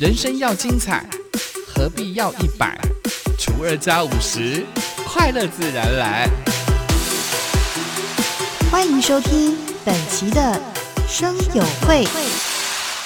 人生要精彩，何必要一百除二加五十？快乐自然来。欢迎收听本期的生友会。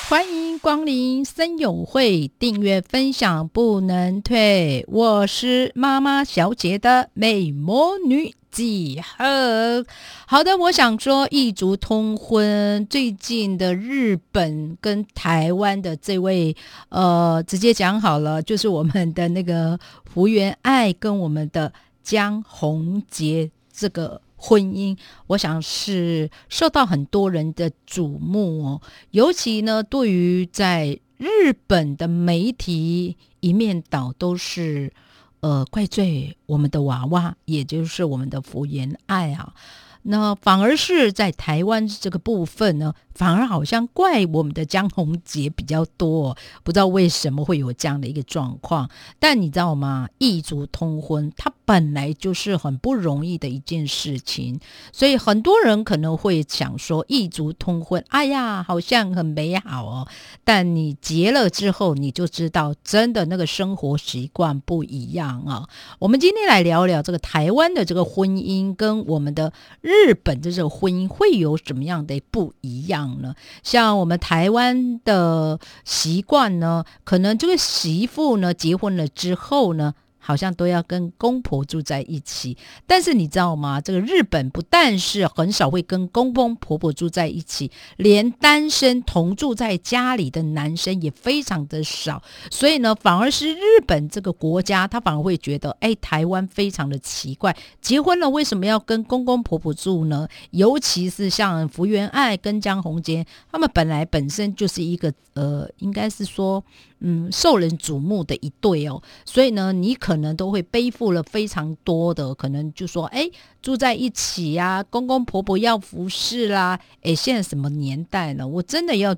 欢迎光临森友会，订阅分享不能退。我是妈妈小姐的美魔女几何。好的，我想说异族通婚，最近的日本跟台湾的这位，呃，直接讲好了，就是我们的那个福原爱跟我们的江宏杰这个。婚姻，我想是受到很多人的瞩目哦。尤其呢，对于在日本的媒体，一面倒都是呃怪罪我们的娃娃，也就是我们的福原爱啊。那反而是在台湾这个部分呢，反而好像怪我们的江宏杰比较多，不知道为什么会有这样的一个状况。但你知道吗？异族通婚，它本来就是很不容易的一件事情，所以很多人可能会想说，异族通婚，哎呀，好像很美好哦。但你结了之后，你就知道，真的那个生活习惯不一样啊。我们今天来聊聊这个台湾的这个婚姻跟我们的日。日本的这个婚姻会有什么样的不一样呢？像我们台湾的习惯呢，可能这个媳妇呢结婚了之后呢。好像都要跟公婆住在一起，但是你知道吗？这个日本不但是很少会跟公公婆婆住在一起，连单身同住在家里的男生也非常的少。所以呢，反而是日本这个国家，他反而会觉得，哎，台湾非常的奇怪，结婚了为什么要跟公公婆婆住呢？尤其是像福原爱跟江宏杰，他们本来本身就是一个呃，应该是说。嗯，受人瞩目的一对哦，所以呢，你可能都会背负了非常多的，可能就说，哎，住在一起呀，公公婆婆要服侍啦，哎，现在什么年代呢？我真的要。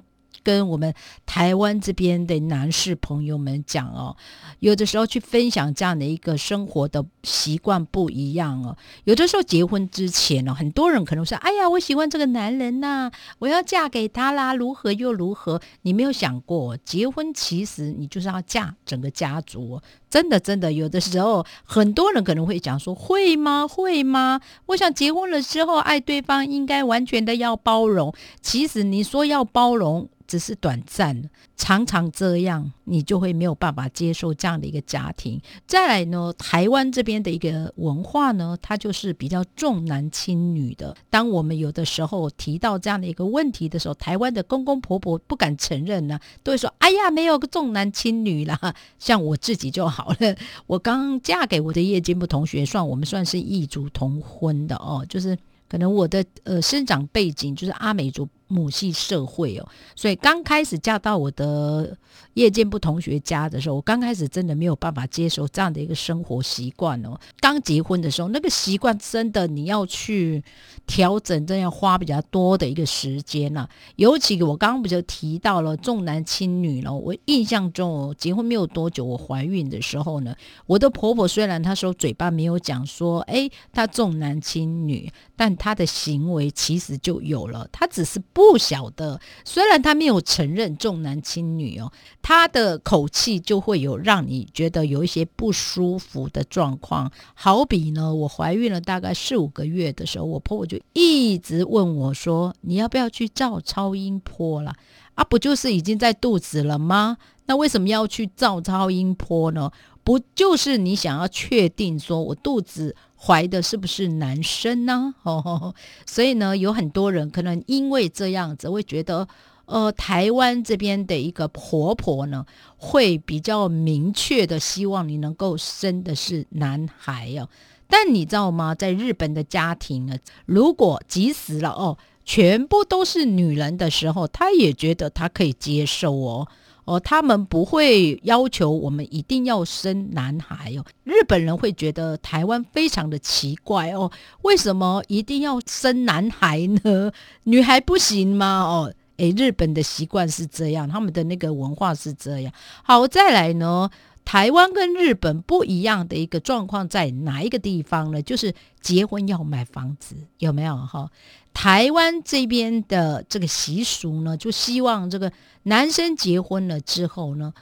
跟我们台湾这边的男士朋友们讲哦，有的时候去分享这样的一个生活的习惯不一样哦。有的时候结婚之前呢，很多人可能说：“哎呀，我喜欢这个男人呐，我要嫁给他啦，如何又如何？”你没有想过，结婚其实你就是要嫁整个家族。真的，真的，有的时候很多人可能会讲说：“会吗？会吗？”我想结婚了之后，爱对方应该完全的要包容。其实你说要包容。只是短暂，常常这样，你就会没有办法接受这样的一个家庭。再来呢，台湾这边的一个文化呢，它就是比较重男轻女的。当我们有的时候提到这样的一个问题的时候，台湾的公公婆婆不敢承认呢，都会说：“哎呀，没有个重男轻女啦。”像我自己就好了，我刚嫁给我的夜间部同学，算我们算是异族同婚的哦，就是可能我的呃生长背景就是阿美族。母系社会哦，所以刚开始嫁到我的叶建部同学家的时候，我刚开始真的没有办法接受这样的一个生活习惯哦。刚结婚的时候，那个习惯真的你要去调整，真要花比较多的一个时间呐。尤其我刚刚不就提到了重男轻女了？我印象中，结婚没有多久，我怀孕的时候呢，我的婆婆虽然她说嘴巴没有讲说，哎，她重男轻女，但她的行为其实就有了，她只是。不晓得，虽然他没有承认重男轻女哦，他的口气就会有让你觉得有一些不舒服的状况。好比呢，我怀孕了大概四五个月的时候，我婆婆就一直问我说：“你要不要去照超音波了？啊，不就是已经在肚子了吗？那为什么要去照超音波呢？不就是你想要确定说我肚子？”怀的是不是男生呢？哦，所以呢，有很多人可能因为这样子会觉得，呃，台湾这边的一个婆婆呢，会比较明确的希望你能够生的是男孩哦。但你知道吗？在日本的家庭呢，如果急死了哦，全部都是女人的时候，他也觉得他可以接受哦。哦，他们不会要求我们一定要生男孩哦。日本人会觉得台湾非常的奇怪哦，为什么一定要生男孩呢？女孩不行吗？哦，诶，日本的习惯是这样，他们的那个文化是这样。好，再来呢，台湾跟日本不一样的一个状况在哪一个地方呢？就是结婚要买房子，有没有哈？台湾这边的这个习俗呢，就希望这个男生结婚了之后呢，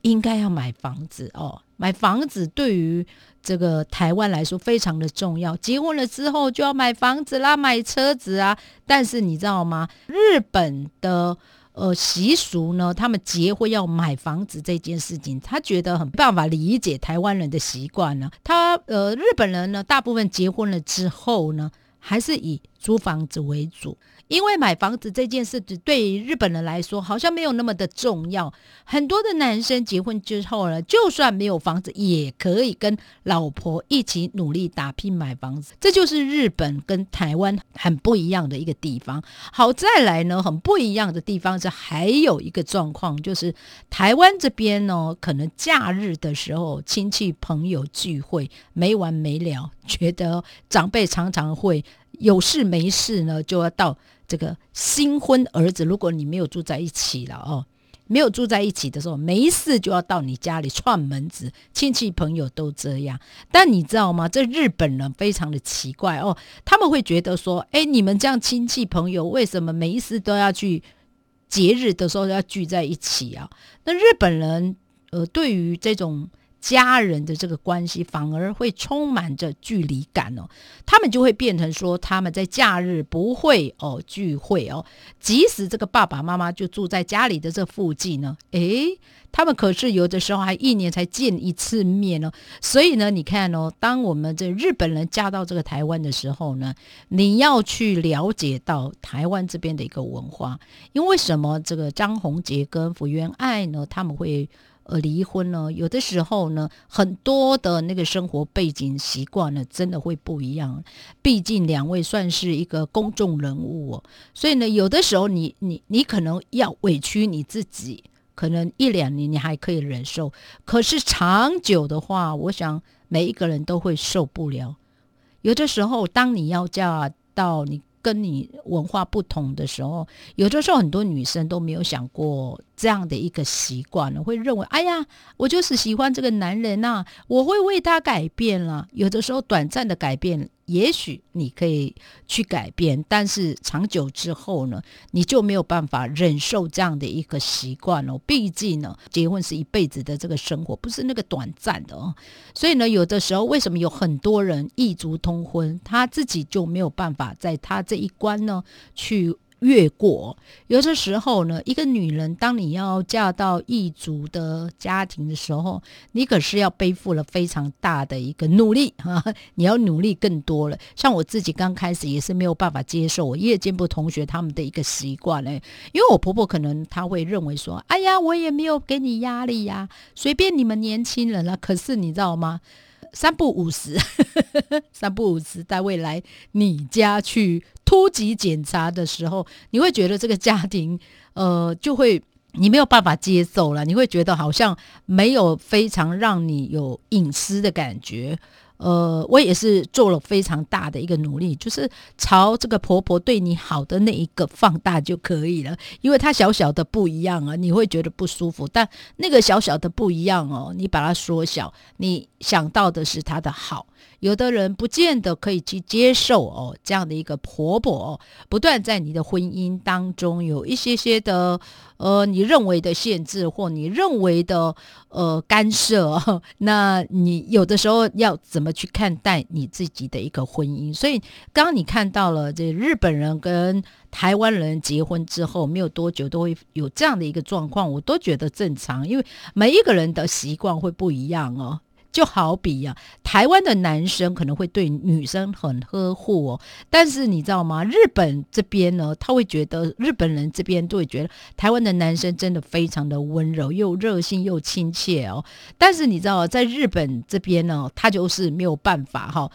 应该要买房子哦。买房子对于这个台湾来说非常的重要。结婚了之后就要买房子啦，买车子啊。但是你知道吗？日本的呃习俗呢，他们结婚要买房子这件事情，他觉得很办法理解台湾人的习惯呢。他呃日本人呢，大部分结婚了之后呢。还是以租房子为主，因为买房子这件事只对日本人来说好像没有那么的重要。很多的男生结婚之后呢，就算没有房子，也可以跟老婆一起努力打拼买房子。这就是日本跟台湾很不一样的一个地方。好，再来呢，很不一样的地方是还有一个状况，就是台湾这边呢，可能假日的时候亲戚朋友聚会没完没了。觉得长辈常常会有事没事呢，就要到这个新婚儿子，如果你没有住在一起了哦，没有住在一起的时候，没事就要到你家里串门子，亲戚朋友都这样。但你知道吗？这日本人非常的奇怪哦，他们会觉得说，哎，你们这样亲戚朋友为什么没事都要去节日的时候要聚在一起啊？那日本人呃，对于这种。家人的这个关系反而会充满着距离感哦，他们就会变成说他们在假日不会哦聚会哦，即使这个爸爸妈妈就住在家里的这附近呢，诶，他们可是有的时候还一年才见一次面哦。所以呢，你看哦，当我们这日本人嫁到这个台湾的时候呢，你要去了解到台湾这边的一个文化，因为什么？这个张宏杰跟福原爱呢，他们会。呃，离婚呢，有的时候呢，很多的那个生活背景习惯呢，真的会不一样。毕竟两位算是一个公众人物哦，所以呢，有的时候你你你可能要委屈你自己，可能一两年你还可以忍受，可是长久的话，我想每一个人都会受不了。有的时候，当你要嫁到你。跟你文化不同的时候，有的时候很多女生都没有想过这样的一个习惯，会认为，哎呀，我就是喜欢这个男人呐，我会为他改变了。有的时候短暂的改变。也许你可以去改变，但是长久之后呢，你就没有办法忍受这样的一个习惯哦。毕竟呢，结婚是一辈子的这个生活，不是那个短暂的哦。所以呢，有的时候为什么有很多人异族通婚，他自己就没有办法在他这一关呢去。越过有的时候呢，一个女人，当你要嫁到异族的家庭的时候，你可是要背负了非常大的一个努力 啊！你要努力更多了。像我自己刚开始也是没有办法接受我夜间部同学他们的一个习惯嘞，因为我婆婆可能她会认为说：“哎呀，我也没有给你压力呀，随便你们年轻人了。”可是你知道吗？三不五十，三不五十，在未来你家去突击检查的时候，你会觉得这个家庭，呃，就会你没有办法接受了，你会觉得好像没有非常让你有隐私的感觉。呃，我也是做了非常大的一个努力，就是朝这个婆婆对你好的那一个放大就可以了，因为她小小的不一样啊，你会觉得不舒服。但那个小小的不一样哦，你把它缩小，你想到的是她的好。有的人不见得可以去接受哦，这样的一个婆婆哦，不断在你的婚姻当中有一些些的呃，你认为的限制或你认为的呃干涉，那你有的时候要怎么去看待你自己的一个婚姻？所以，刚刚你看到了这日本人跟台湾人结婚之后没有多久都会有这样的一个状况，我都觉得正常，因为每一个人的习惯会不一样哦。就好比呀，台湾的男生可能会对女生很呵护哦，但是你知道吗？日本这边呢，他会觉得日本人这边都会觉得台湾的男生真的非常的温柔，又热心又亲切哦。但是你知道，在日本这边呢，他就是没有办法哈。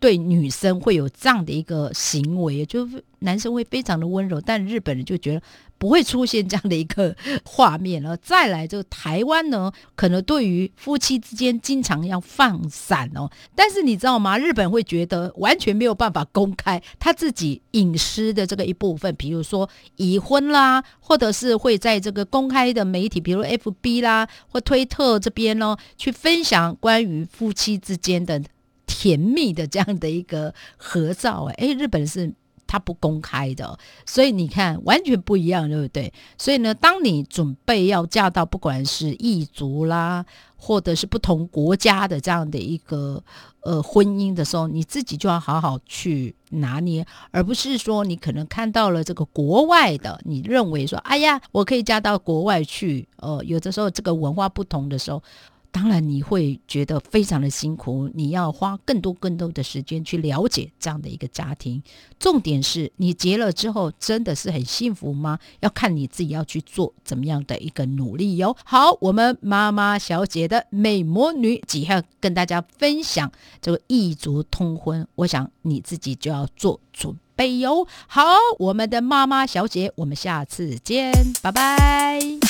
对女生会有这样的一个行为，就是男生会非常的温柔，但日本人就觉得不会出现这样的一个画面了。再来，就台湾呢，可能对于夫妻之间经常要放闪哦。但是你知道吗？日本会觉得完全没有办法公开他自己隐私的这个一部分，比如说已婚啦，或者是会在这个公开的媒体，比如 F B 啦或推特这边呢，去分享关于夫妻之间的。甜蜜的这样的一个合照，哎，日本是它不公开的，所以你看完全不一样，对不对？所以呢，当你准备要嫁到不管是异族啦，或者是不同国家的这样的一个呃婚姻的时候，你自己就要好好去拿捏，而不是说你可能看到了这个国外的，你认为说，哎呀，我可以嫁到国外去，呃，有的时候这个文化不同的时候。当然，你会觉得非常的辛苦，你要花更多更多的时间去了解这样的一个家庭。重点是你结了之后，真的是很幸福吗？要看你自己要去做怎么样的一个努力哟。好，我们妈妈小姐的美魔女几号跟大家分享这个异族通婚，我想你自己就要做准备哟。好，我们的妈妈小姐，我们下次见，拜拜。